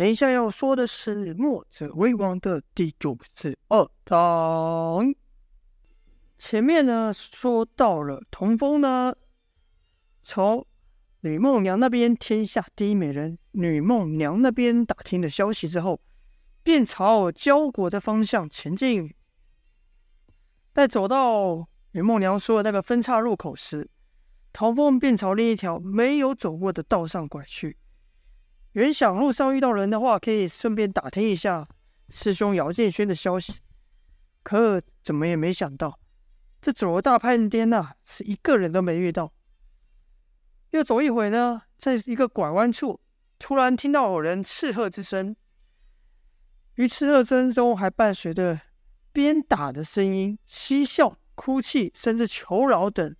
等一下要说的是《墨者为王》的第九十二章。前面呢说到了童风呢，从吕梦娘那边天下第一美人吕梦娘那边打听的消息之后，便朝交国的方向前进。在走到吕梦娘说的那个分岔路口时，童风便朝另一条没有走过的道上拐去。原想路上遇到人的话，可以顺便打听一下师兄姚建轩的消息，可怎么也没想到，这走了大半天呐，是一个人都没遇到。又走一会呢，在一个拐弯处，突然听到有人斥喝之声，于斥喝声中还伴随着鞭打的声音、嬉笑、哭泣，甚至求饶等。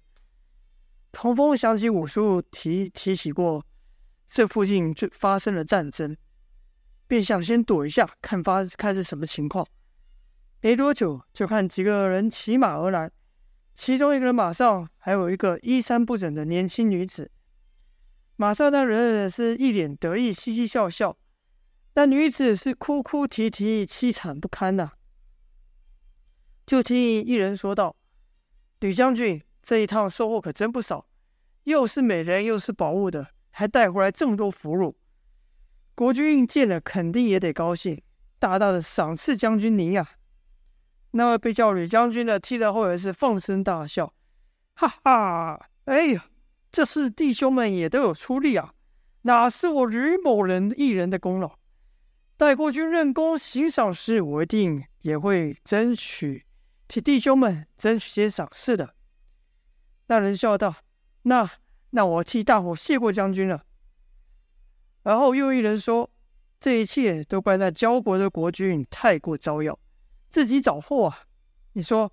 童风想起武叔提提起过。这附近就发生了战争，便想先躲一下，看发看是什么情况。没多久，就看几个人骑马而来，其中一个人马上还有一个衣衫不整的年轻女子。马上那人是一脸得意，嘻嘻笑笑；那女子是哭哭啼啼，凄惨不堪呐、就听一人说道：“吕将军，这一趟收获可真不少，又是美人，又是宝物的。”还带回来这么多俘虏，国君见了肯定也得高兴，大大的赏赐将军您呀。那位被叫吕将军的，听了后也是放声大笑，哈哈，哎呀，这是弟兄们也都有出力啊，哪是我吕某人一人的功劳？待国君认功行赏时，我一定也会争取替弟兄们争取些赏赐的。那人笑道：“那。”那我替大伙谢过将军了。然后又一人说：“这一切都怪那焦国的国君太过招摇，自己找祸啊！你说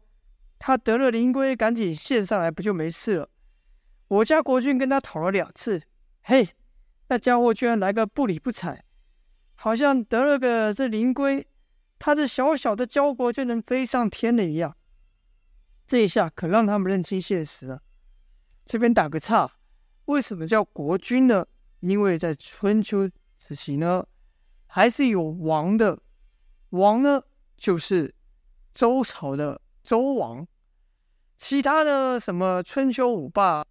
他得了灵龟，赶紧献上来，不就没事了？我家国君跟他讨了两次，嘿，那家伙居然来个不理不睬，好像得了个这灵龟，他这小小的焦国就能飞上天了一样。这一下可让他们认清现实了。这边打个岔。”为什么叫国君呢？因为在春秋时期呢，还是有王的，王呢就是周朝的周王，其他的什么春秋五霸，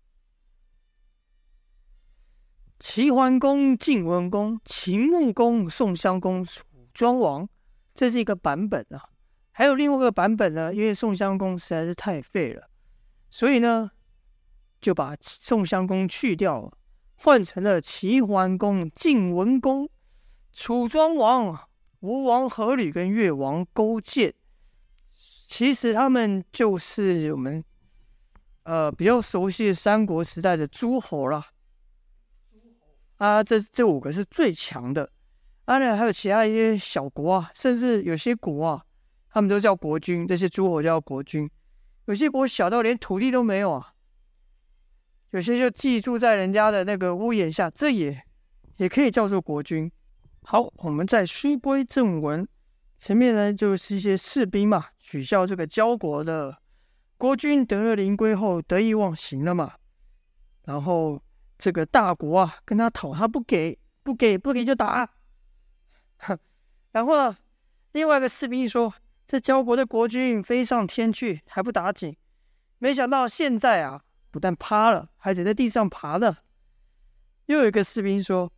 齐桓公、晋文公、秦穆公、宋襄公、楚庄王，这是一个版本啊。还有另外一个版本呢，因为宋襄公实在是太废了，所以呢。就把宋襄公去掉了，换成了齐桓公、晋文公、楚庄王、吴王阖闾跟越王勾践。其实他们就是我们呃比较熟悉的三国时代的诸侯了。啊，这这五个是最强的。啊，那还有其他一些小国啊，甚至有些国啊，他们都叫国君。这些诸侯叫国君。有些国小到连土地都没有啊。有些就寄住在人家的那个屋檐下，这也也可以叫做国君。好，我们再书归正文，前面呢就是一些士兵嘛，取笑这个交国的国君得了灵龟后得意忘形了嘛。然后这个大国啊跟他讨，他不给，不给，不给就打。哼，然后呢，另外一个士兵说：“这交国的国君飞上天去还不打紧，没想到现在啊。”不但趴了，还得在地上爬呢。又有一个士兵说：“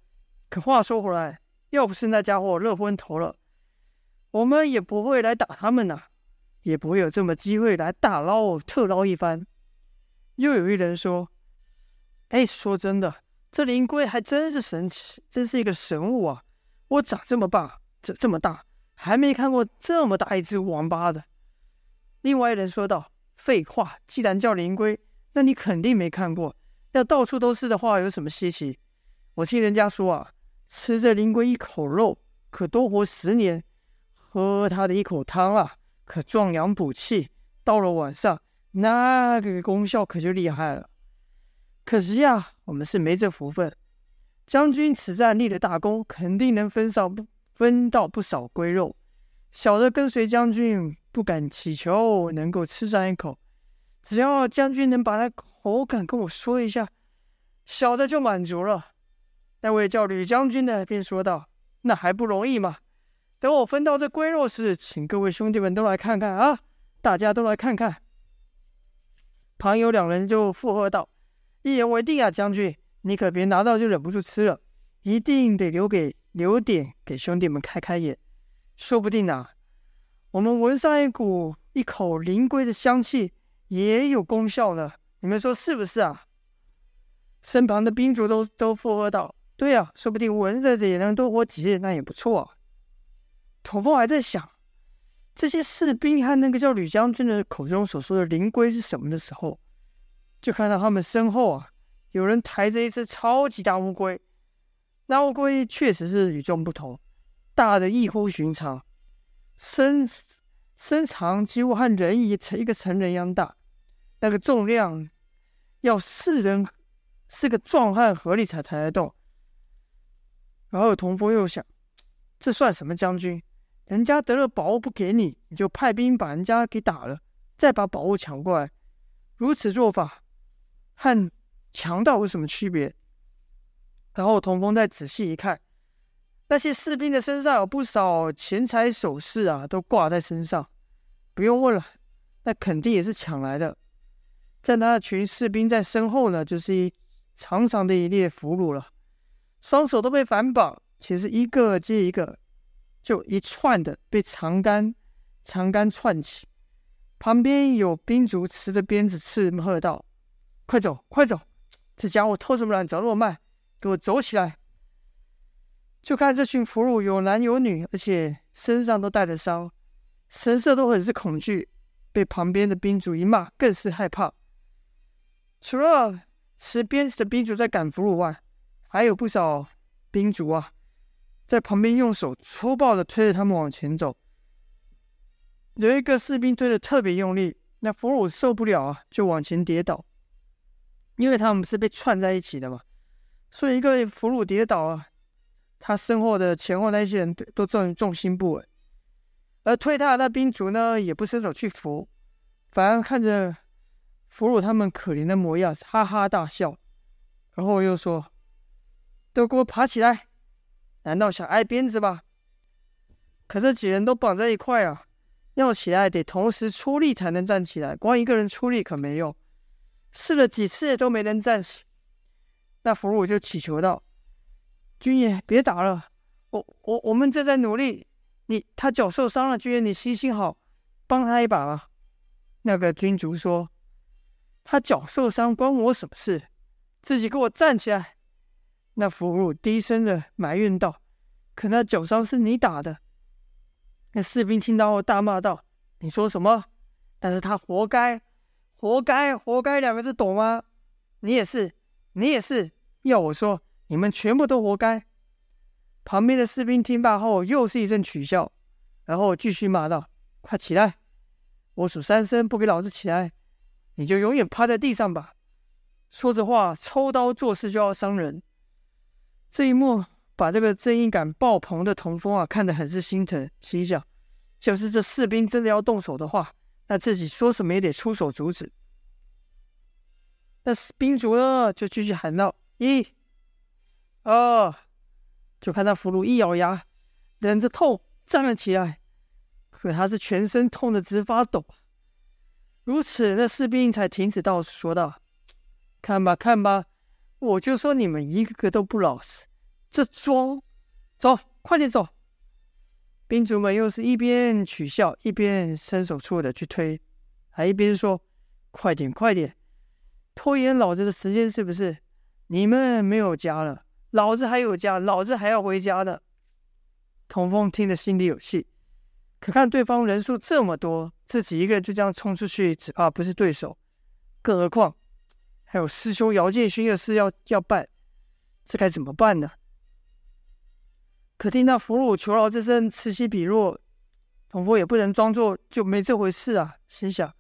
可话说回来，要不是那家伙热昏头了，我们也不会来打他们呐，也不会有这么机会来大捞特捞一番。”又有一人说：“哎，说真的，这灵龟还真是神奇，真是一个神物啊！我长这么大，这这么大，还没看过这么大一只王八的。”另外一人说道：“废话，既然叫灵龟。”那你肯定没看过，要到处都是的话，有什么稀奇？我听人家说啊，吃这灵龟一口肉可多活十年，喝它的一口汤啊，可壮阳补气。到了晚上，那个功效可就厉害了。可惜呀，我们是没这福分。将军此战立了大功，肯定能分少不分到不少龟肉。小的跟随将军，不敢祈求能够吃上一口。只要将军能把那口感跟我说一下，小的就满足了。那位叫吕将军的便说道：“那还不容易吗？等我分到这龟肉时，请各位兄弟们都来看看啊！大家都来看看。旁有两人就附和道：“一言为定啊，将军，你可别拿到就忍不住吃了，一定得留给留点给兄弟们开开眼。说不定啊，我们闻上一股一口灵龟的香气，也有功效呢。你们说是不是啊？”身旁的兵卒都都附和道：“对啊，说不定闻着也能多活几日，那也不错啊。”童风还在想这些士兵和那个叫吕将军的口中所说的灵龟是什么的时候，就看到他们身后啊，有人抬着一只超级大乌龟。那乌龟确实是与众不同，大的异乎寻常，身身长几乎和人一成一个成人一样大，那个重量要四人四个壮汉合力才抬得动。然后童风又想，这算什么将军？人家得了宝物不给你，你就派兵把人家给打了，再把宝物抢过来。如此做法和强盗有什么区别？然后童风再仔细一看，那些士兵的身上有不少钱财首饰啊，都挂在身上。不用问了，那肯定也是抢来的。在那群士兵在身后呢，就是一长长的一列俘虏了，双手都被反绑，其实一个接一个。就一串的被长杆长杆串起，旁边有兵卒持着鞭子斥喝道：“快走，快走！这家伙偷什么懒，走那么慢？给我走起来！”就看这群俘虏有男有女，而且身上都带着伤，神色都很是恐惧。被旁边的兵卒一骂，更是害怕。除了持鞭子的兵卒在赶俘虏外，还有不少兵卒啊。在旁边用手粗暴地推着他们往前走，有一个士兵推得特别用力，那俘虏受不了啊，就往前跌倒。因为他们是被串在一起的嘛，所以一个俘虏跌倒啊，他身后的前后那些人都重重心不稳，而推他的那兵卒呢，也不伸手去扶，反而看着俘虏他们可怜的模样，哈哈大笑，然后又说：“都给我爬起来！”难道想挨鞭子吧？可这几人都绑在一块啊，要起来得同时出力才能站起来，光一个人出力可没用。试了几次都没能站起，那俘虏就祈求道：“军爷别打了，我我我们正在努力。你他脚受伤了，军爷你行行好，帮他一把吧。”那个君主说：“他脚受伤关我什么事？自己给我站起来。”那俘虏低声的埋怨道：“可那脚伤是你打的。”那士兵听到后大骂道：“你说什么？但是他活该，活该，活该两个字懂吗？你也是，你也是。要我说，你们全部都活该。”旁边的士兵听罢后又是一阵取笑，然后继续骂道：“快起来！我数三声，不给老子起来，你就永远趴在地上吧。”说着话，抽刀作势就要伤人。这一幕把这个正义感爆棚的童风啊看得很是心疼，心想：就是这士兵真的要动手的话，那自己说什么也得出手阻止。那士兵卒呢就继续喊道：“一、二。”就看到俘虏一咬牙，忍着痛站了起来，可他是全身痛得直发抖。如此，那士兵才停止道，说道：“看吧，看吧。”我就说你们一个个都不老实，这装，走，快点走！兵卒们又是一边取笑，一边伸手粗的去推，还一边说：“快点，快点，拖延老子的时间是不是？你们没有家了，老子还有家，老子还要回家的。”童风听得心里有气，可看对方人数这么多，自己一个人就这样冲出去，只怕不是对手，更何况……还有师兄姚建勋的事要要办，这该怎么办呢？可听那俘虏求饶之声此起彼落，童风也不能装作就没这回事啊！心想，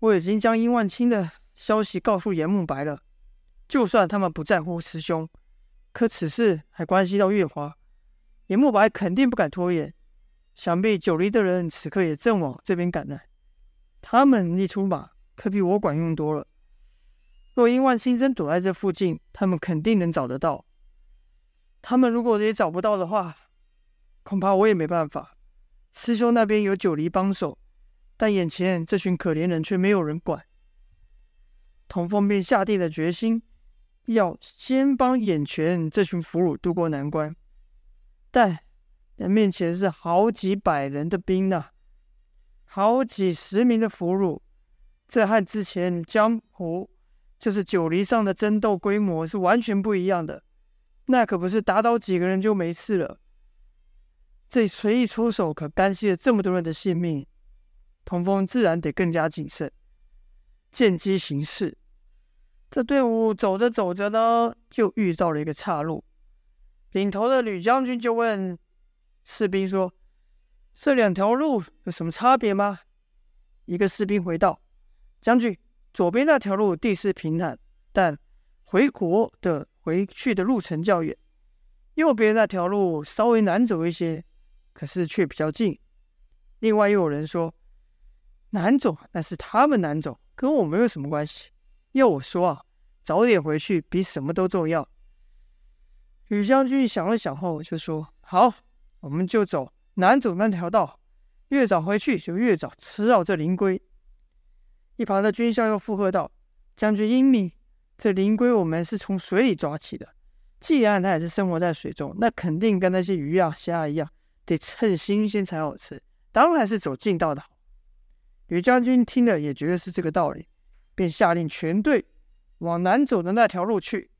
我已经将殷万清的消息告诉严慕白了，就算他们不在乎师兄，可此事还关系到月华，严慕白肯定不敢拖延。想必九黎的人此刻也正往这边赶来，他们一出马，可比我管用多了。若因万清真躲在这附近，他们肯定能找得到。他们如果也找不到的话，恐怕我也没办法。师兄那边有九黎帮手，但眼前这群可怜人却没有人管。童风便下定了决心，要先帮眼前这群俘虏渡过难关。但那面前是好几百人的兵呐、好几十名的俘虏，这和之前江湖就是九黎上的争斗规模是完全不一样的。那可不是打倒几个人就没事了。这随意出手，可干系了这么多人的性命。童风自然得更加谨慎，见机行事。这队伍走着走着呢，就遇到了一个岔路。领头的吕将军就问士兵说：“这两条路有什么差别吗？”一个士兵回道：“将军，左边那条路地势平坦，但回国的回去的路程较远；右边那条路稍微难走一些。”可是却比较近。另外又有人说，难走那是他们难走，跟我没有什么关系。要我说啊，早点回去比什么都重要。吕将军想了想后就说：“好，我们就走南走那条道，越早回去就越早吃到这灵龟。”一旁的军校又附和道：“将军英明，这灵龟我们是从水里抓起的，既然它也是生活在水中，那肯定跟那些鱼啊虾一样。”得趁新鲜才好吃，当然是走近道的好。吕将军听了也觉得是这个道理，便下令全队往南走的那条路去。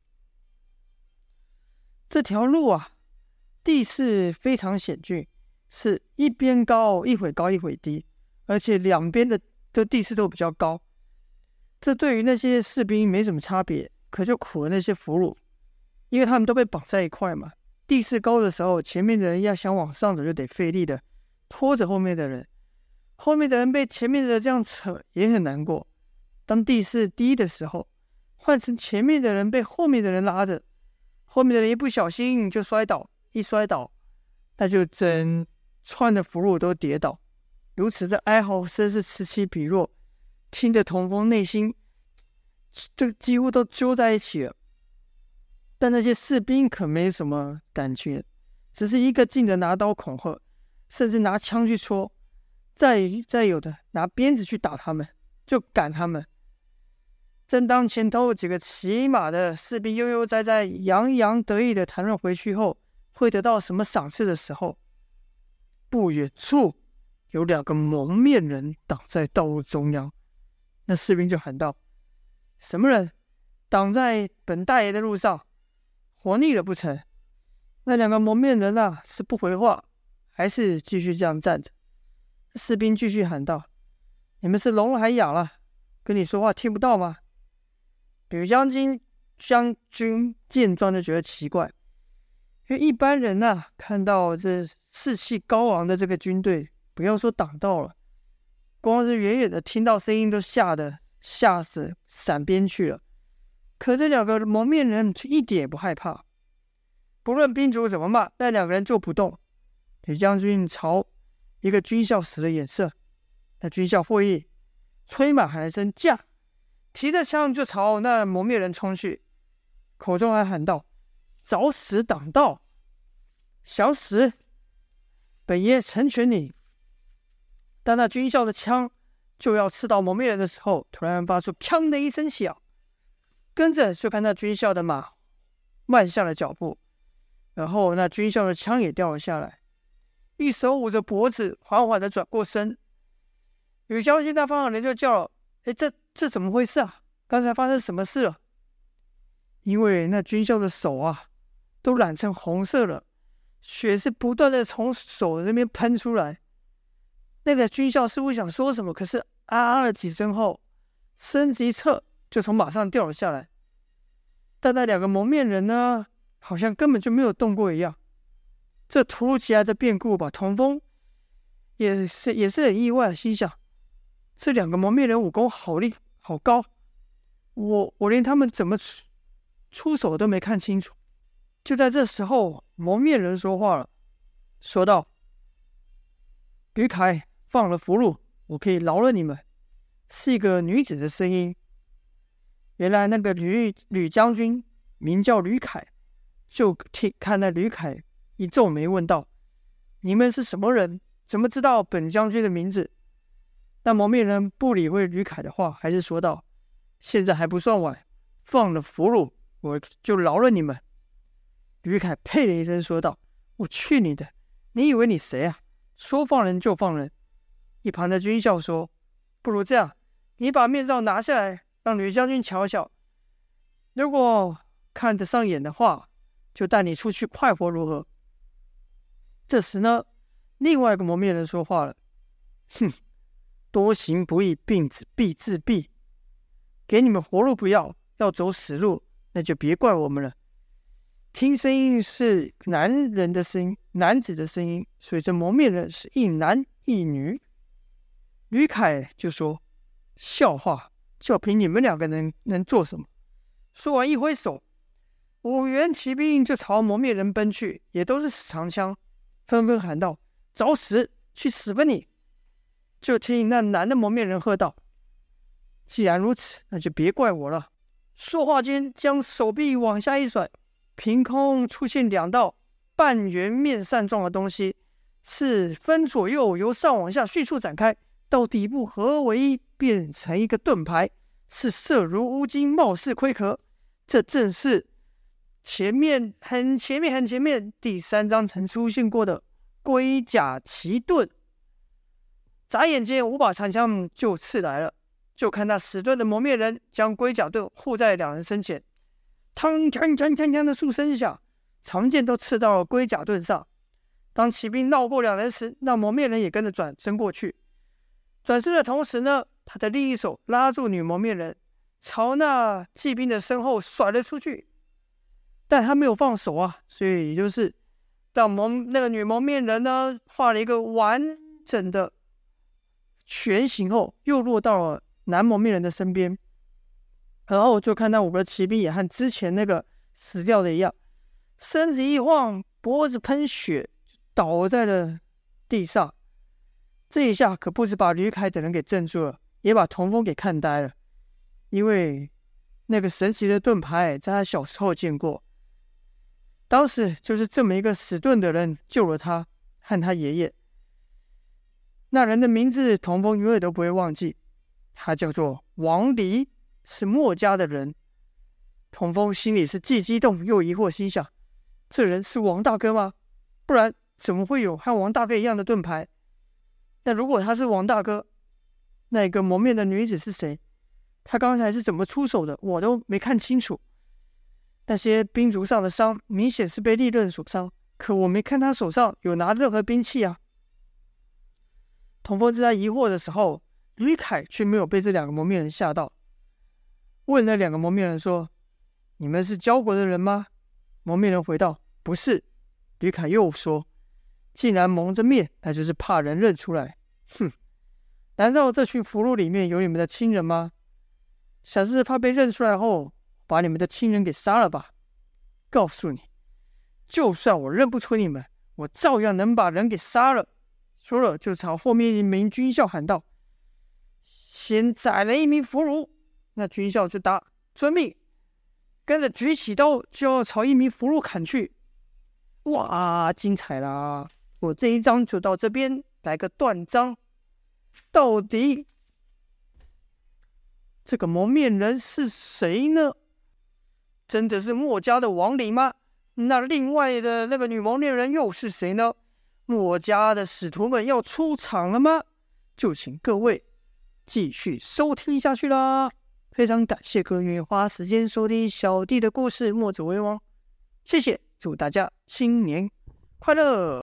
这条路啊，地势非常险峻，是一边高，一会高一会低，而且两边的的地势都比较高。这对于那些士兵没什么差别，可就苦了那些俘虏，因为他们都被绑在一块嘛。地势高的时候，前面的人要想往上走，就得费力的拖着后面的人；后面的人被前面的这样扯，也很难过。当地势低的时候，换成前面的人被后面的人拉着，后面的人一不小心就摔倒，一摔倒，那就整串的俘虏都跌倒。如此的哀嚎声是此起彼落，听得童风内心就几乎都揪在一起了。但那些士兵可没什么感觉，只是一个劲的拿刀恐吓，甚至拿枪去戳，再再有的拿鞭子去打他们，就赶他们。正当前头几个骑马的士兵悠悠哉哉、洋洋得意的谈论回去后会得到什么赏赐的时候，不远处有两个蒙面人挡在道路中央，那士兵就喊道：“什么人挡在本大爷的路上？”活腻了不成？那两个蒙面人啊，是不回话，还是继续这样站着？士兵继续喊道：“你们是聋了还哑了？跟你说话听不到吗？”吕将军将军见状就觉得奇怪，因为一般人呐、看到这士气高昂的这个军队，不要说挡道了，光是远远的听到声音都吓得吓死闪边去了。可这两个蒙面人却一点也不害怕，不论兵主怎么骂，那两个人就不动。李将军朝一个军校使了眼色，那军校会议，催马喊了声驾，提着枪就朝那蒙面人冲去，口中还喊道：“找死挡道，想死，本爷成全你。”当那军校的枪就要刺到蒙面人的时候，突然发出“砰”的一声响。跟着就看那军校的马慢下了脚步，然后那军校的枪也掉了下来，一手捂着脖子，缓缓的转过身。有消息那方的人就叫了：“哎，这这怎么回事啊？刚才发生什么事了？”因为那军校的手啊，都染成红色了，血是不断的从手那边喷出来。那个军校似乎想说什么，可是啊啊了几声后，身子一侧。就从马上掉了下来，但那两个蒙面人呢，好像根本就没有动过一样。这突如其来的变故把童风也是也是很意外，心想：这两个蒙面人武功好厉好高，我我连他们怎么出出手都没看清楚。就在这时候，蒙面人说话了，说道：“吕凯放了俘虏，我可以饶了你们。”是一个女子的声音。原来那个吕吕将军名叫吕凯，就听看那吕凯一皱眉问道：“你们是什么人？怎么知道本将军的名字？”那蒙面人不理会吕凯的话，还是说道：“现在还不算晚，放了俘虏，我就饶了你们。”吕凯呸了一声，说道：“我去你的！你以为你谁啊？说放人就放人！”一旁的军校说：“不如这样，你把面罩拿下来，让吕将军瞧瞧。如果看得上眼的话，就带你出去快活，如何？”这时呢，另外一个蒙面人说话了：“哼。”多行不义，必自必自毙。给你们活路不要，要走死路，那就别怪我们了。听声音是男人的声音，男子的声音，所以这蒙面人是一男一女。吕凯就说：“笑话，就凭你们两个人能做什么？”说完一挥手，五员骑兵就朝蒙面人奔去，也都是死长枪，纷纷喊道：“找死！去死吧你！”就听那男的蒙面人喝道：“既然如此，那就别怪我了。”说话间，将手臂往下一甩，凭空出现两道半圆面扇状的东西，是分左右由上往下迅速展开，到底部合为一，变成一个盾牌，是色如乌金，貌似盔壳。这正是前面很前面很前面第三章曾出现过的龟甲奇盾。眨眼间，五把长枪就刺来了。就看那死遁的蒙面人将龟甲盾护在两人身前，铿锵锵锵锵的数声响，长剑都刺到了龟甲盾上。当骑兵绕过两人时，那蒙面人也跟着转身过去。转身的同时呢，他的另一手拉住女蒙面人，朝那骑兵的身后甩了出去。但他没有放手啊，所以也就是当蒙那个女蒙面人呢，画了一个完整的。全形后，又落到了男蒙面人的身边，然后就看到五个骑兵也和之前那个死掉的一样，身子一晃，脖子喷血，倒在了地上。这一下可不止把吕凯等人给镇住了，也把童风给看呆了，因为那个神奇的盾牌在他小时候见过，当时就是这么一个死盾的人救了他和他爷爷。那人的名字，童风永远都不会忘记。他叫做王离，是墨家的人。童风心里是既激动又疑惑，心想：这人是王大哥吗？不然怎么会有和王大哥一样的盾牌？那如果他是王大哥，那个蒙面的女子是谁？他刚才是怎么出手的？我都没看清楚。那些兵卒上的伤，明显是被利刃所伤，可我没看他手上有拿任何兵器啊。童风正在疑惑的时候，吕凯却没有被这两个蒙面人吓到，问那两个蒙面人说：“你们是交国的人吗？”蒙面人回道：“不是。”吕凯又说：“既然蒙着面，那就是怕人认出来。”哼，难道这群俘虏里面有你们的亲人吗？想是怕被认出来后，把你们的亲人给杀了吧？告诉你，就算我认不出你们，我照样能把人给杀了。说了，就朝后面一名军校喊道：“先宰了一名俘虏。”那军校就答：“遵命。”跟着举起刀就要朝一名俘虏砍去。哇，精彩啦！我这一章就到这边，来个断章。到底这个蒙面人是谁呢？真的是墨家的亡灵吗？那另外的那个女蒙面人又是谁呢？墨家的使徒们要出场了吗？就请各位继续收听下去啦！非常感谢各位愿意花时间收听小弟的故事《墨子为王》，谢谢，祝大家新年快乐！